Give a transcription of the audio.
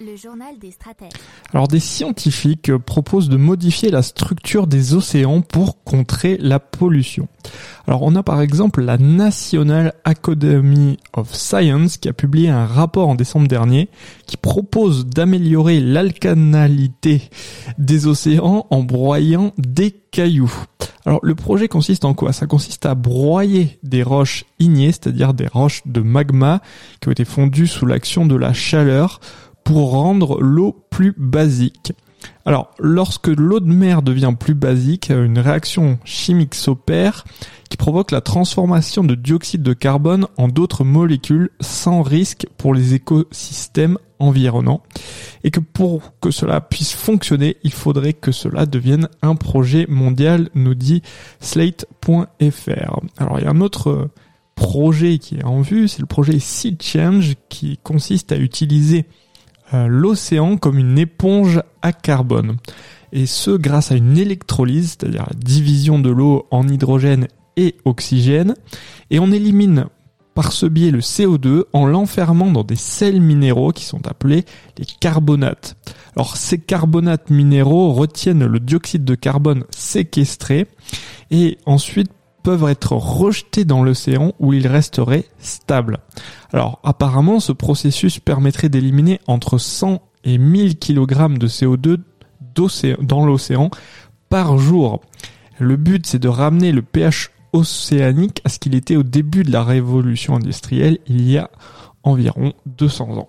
Le journal des stratèges. Alors des scientifiques proposent de modifier la structure des océans pour contrer la pollution. Alors on a par exemple la National Academy of Science qui a publié un rapport en décembre dernier qui propose d'améliorer l'alcanalité des océans en broyant des cailloux. Alors le projet consiste en quoi? Ça consiste à broyer des roches ignées, c'est-à-dire des roches de magma qui ont été fondues sous l'action de la chaleur pour rendre l'eau plus basique. Alors, lorsque l'eau de mer devient plus basique, une réaction chimique s'opère qui provoque la transformation de dioxyde de carbone en d'autres molécules sans risque pour les écosystèmes environnants. Et que pour que cela puisse fonctionner, il faudrait que cela devienne un projet mondial, nous dit slate.fr. Alors, il y a un autre projet qui est en vue, c'est le projet Sea Change qui consiste à utiliser euh, l'océan comme une éponge à carbone. Et ce grâce à une électrolyse, c'est-à-dire la division de l'eau en hydrogène et oxygène. Et on élimine par ce biais le CO2 en l'enfermant dans des sels minéraux qui sont appelés les carbonates. Alors ces carbonates minéraux retiennent le dioxyde de carbone séquestré et ensuite peuvent être rejetés dans l'océan où ils resteraient stables. Alors apparemment ce processus permettrait d'éliminer entre 100 et 1000 kg de CO2 dans l'océan par jour. Le but c'est de ramener le pH océanique à ce qu'il était au début de la révolution industrielle il y a environ 200 ans.